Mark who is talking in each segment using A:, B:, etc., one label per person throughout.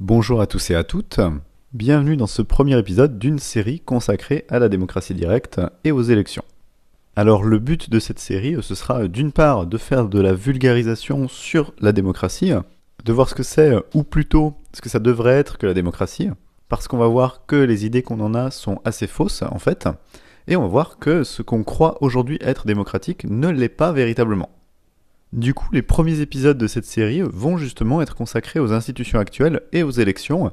A: Bonjour à tous et à toutes. Bienvenue dans ce premier épisode d'une série consacrée à la démocratie directe et aux élections. Alors le but de cette série, ce sera d'une part de faire de la vulgarisation sur la démocratie, de voir ce que c'est, ou plutôt ce que ça devrait être que la démocratie, parce qu'on va voir que les idées qu'on en a sont assez fausses en fait, et on va voir que ce qu'on croit aujourd'hui être démocratique ne l'est pas véritablement. Du coup, les premiers épisodes de cette série vont justement être consacrés aux institutions actuelles et aux élections,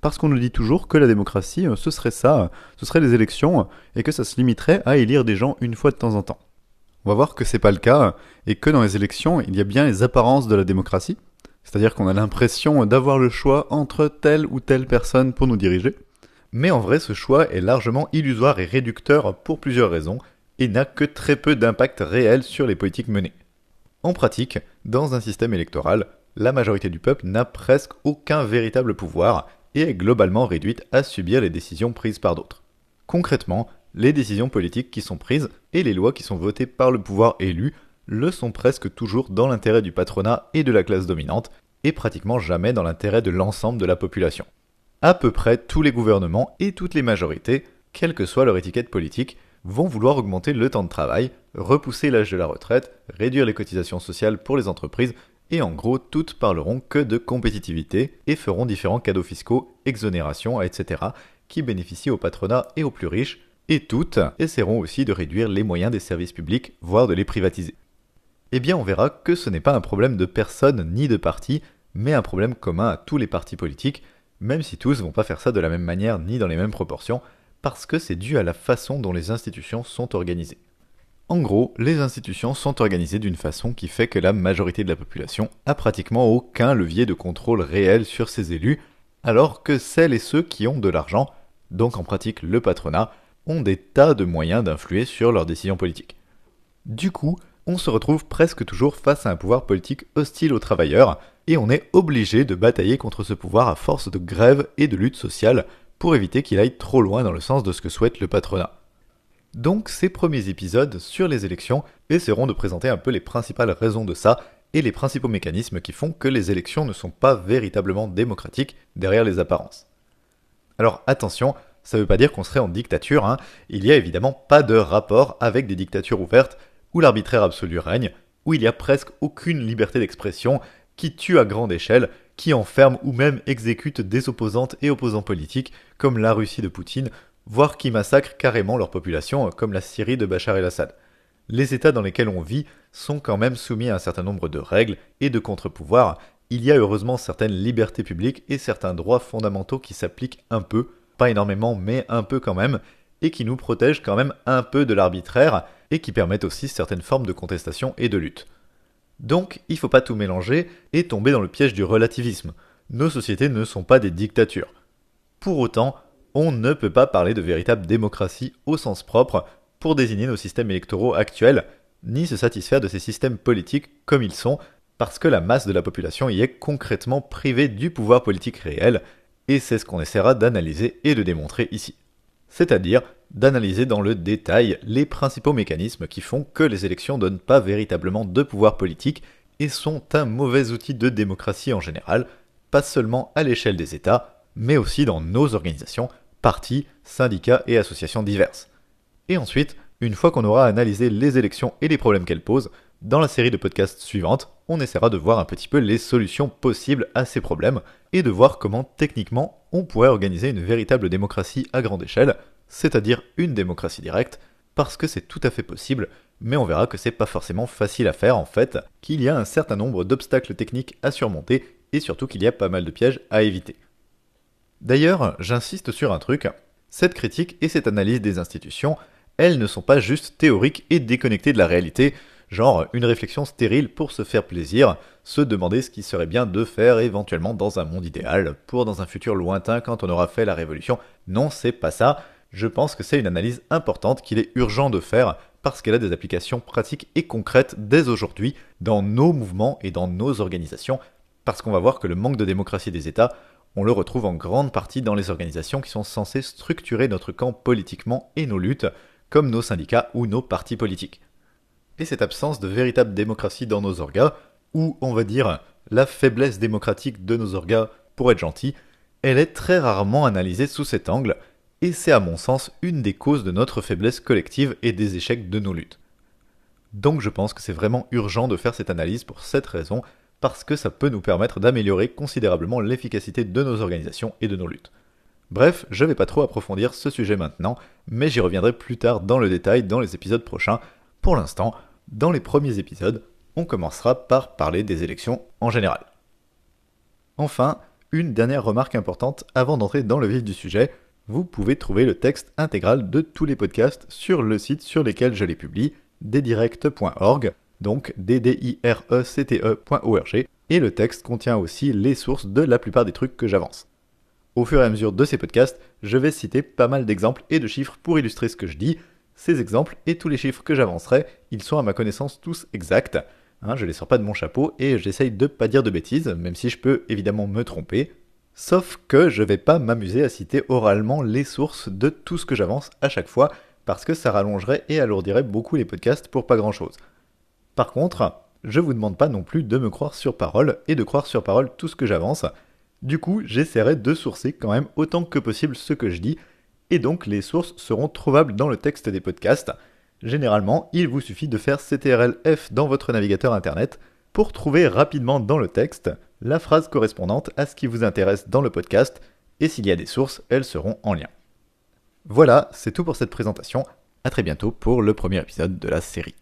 A: parce qu'on nous dit toujours que la démocratie, ce serait ça, ce serait les élections, et que ça se limiterait à élire des gens une fois de temps en temps. On va voir que c'est pas le cas, et que dans les élections, il y a bien les apparences de la démocratie, c'est-à-dire qu'on a l'impression d'avoir le choix entre telle ou telle personne pour nous diriger, mais en vrai ce choix est largement illusoire et réducteur pour plusieurs raisons, et n'a que très peu d'impact réel sur les politiques menées. En pratique, dans un système électoral, la majorité du peuple n'a presque aucun véritable pouvoir et est globalement réduite à subir les décisions prises par d'autres. Concrètement, les décisions politiques qui sont prises et les lois qui sont votées par le pouvoir élu le sont presque toujours dans l'intérêt du patronat et de la classe dominante, et pratiquement jamais dans l'intérêt de l'ensemble de la population. À peu près tous les gouvernements et toutes les majorités, quelle que soit leur étiquette politique, vont vouloir augmenter le temps de travail, repousser l'âge de la retraite, réduire les cotisations sociales pour les entreprises, et en gros, toutes parleront que de compétitivité et feront différents cadeaux fiscaux, exonérations, etc., qui bénéficient au patronat et aux plus riches, et toutes essaieront aussi de réduire les moyens des services publics, voire de les privatiser. Eh bien, on verra que ce n'est pas un problème de personne ni de parti, mais un problème commun à tous les partis politiques, même si tous vont pas faire ça de la même manière ni dans les mêmes proportions, parce que c'est dû à la façon dont les institutions sont organisées. En gros, les institutions sont organisées d'une façon qui fait que la majorité de la population a pratiquement aucun levier de contrôle réel sur ses élus, alors que celles et ceux qui ont de l'argent, donc en pratique le patronat, ont des tas de moyens d'influer sur leurs décisions politiques. Du coup, on se retrouve presque toujours face à un pouvoir politique hostile aux travailleurs, et on est obligé de batailler contre ce pouvoir à force de grève et de lutte sociale pour éviter qu'il aille trop loin dans le sens de ce que souhaite le patronat. Donc ces premiers épisodes sur les élections essaieront de présenter un peu les principales raisons de ça et les principaux mécanismes qui font que les élections ne sont pas véritablement démocratiques derrière les apparences. Alors attention, ça ne veut pas dire qu'on serait en dictature, hein. il n'y a évidemment pas de rapport avec des dictatures ouvertes où l'arbitraire absolu règne, où il n'y a presque aucune liberté d'expression, qui tue à grande échelle, qui enferme ou même exécute des opposantes et opposants politiques, comme la Russie de Poutine, voire qui massacre carrément leur population, comme la Syrie de Bachar el-Assad. Les États dans lesquels on vit sont quand même soumis à un certain nombre de règles et de contre-pouvoirs. Il y a heureusement certaines libertés publiques et certains droits fondamentaux qui s'appliquent un peu, pas énormément, mais un peu quand même, et qui nous protègent quand même un peu de l'arbitraire, et qui permettent aussi certaines formes de contestation et de lutte. Donc, il ne faut pas tout mélanger et tomber dans le piège du relativisme. Nos sociétés ne sont pas des dictatures. Pour autant, on ne peut pas parler de véritable démocratie au sens propre pour désigner nos systèmes électoraux actuels, ni se satisfaire de ces systèmes politiques comme ils sont, parce que la masse de la population y est concrètement privée du pouvoir politique réel, et c'est ce qu'on essaiera d'analyser et de démontrer ici. C'est-à-dire d'analyser dans le détail les principaux mécanismes qui font que les élections donnent pas véritablement de pouvoir politique et sont un mauvais outil de démocratie en général, pas seulement à l'échelle des États, mais aussi dans nos organisations, partis, syndicats et associations diverses. Et ensuite, une fois qu'on aura analysé les élections et les problèmes qu'elles posent, dans la série de podcasts suivante, on essaiera de voir un petit peu les solutions possibles à ces problèmes et de voir comment techniquement on pourrait organiser une véritable démocratie à grande échelle, c'est-à-dire une démocratie directe, parce que c'est tout à fait possible, mais on verra que c'est pas forcément facile à faire en fait, qu'il y a un certain nombre d'obstacles techniques à surmonter et surtout qu'il y a pas mal de pièges à éviter. D'ailleurs, j'insiste sur un truc, cette critique et cette analyse des institutions, elles ne sont pas juste théoriques et déconnectées de la réalité, genre une réflexion stérile pour se faire plaisir, se demander ce qui serait bien de faire éventuellement dans un monde idéal, pour dans un futur lointain quand on aura fait la révolution. Non, c'est pas ça. Je pense que c'est une analyse importante qu'il est urgent de faire parce qu'elle a des applications pratiques et concrètes dès aujourd'hui dans nos mouvements et dans nos organisations, parce qu'on va voir que le manque de démocratie des États, on le retrouve en grande partie dans les organisations qui sont censées structurer notre camp politiquement et nos luttes, comme nos syndicats ou nos partis politiques et cette absence de véritable démocratie dans nos orgas, ou on va dire la faiblesse démocratique de nos orgas pour être gentil, elle est très rarement analysée sous cet angle, et c'est à mon sens une des causes de notre faiblesse collective et des échecs de nos luttes. Donc je pense que c'est vraiment urgent de faire cette analyse pour cette raison, parce que ça peut nous permettre d'améliorer considérablement l'efficacité de nos organisations et de nos luttes. Bref, je vais pas trop approfondir ce sujet maintenant, mais j'y reviendrai plus tard dans le détail dans les épisodes prochains. Pour l'instant, dans les premiers épisodes, on commencera par parler des élections en général. Enfin, une dernière remarque importante avant d'entrer dans le vif du sujet, vous pouvez trouver le texte intégral de tous les podcasts sur le site sur lesquels je les publie, ddirect.org, donc ddirecte.org, et le texte contient aussi les sources de la plupart des trucs que j'avance. Au fur et à mesure de ces podcasts, je vais citer pas mal d'exemples et de chiffres pour illustrer ce que je dis. Ces exemples et tous les chiffres que j'avancerai, ils sont à ma connaissance tous exacts. Hein, je les sors pas de mon chapeau et j'essaye de pas dire de bêtises, même si je peux évidemment me tromper. Sauf que je vais pas m'amuser à citer oralement les sources de tout ce que j'avance à chaque fois, parce que ça rallongerait et alourdirait beaucoup les podcasts pour pas grand chose. Par contre, je vous demande pas non plus de me croire sur parole et de croire sur parole tout ce que j'avance. Du coup, j'essaierai de sourcer quand même autant que possible ce que je dis, et donc les sources seront trouvables dans le texte des podcasts. Généralement, il vous suffit de faire CTRL-F dans votre navigateur internet pour trouver rapidement dans le texte la phrase correspondante à ce qui vous intéresse dans le podcast, et s'il y a des sources, elles seront en lien. Voilà, c'est tout pour cette présentation. A très bientôt pour le premier épisode de la série.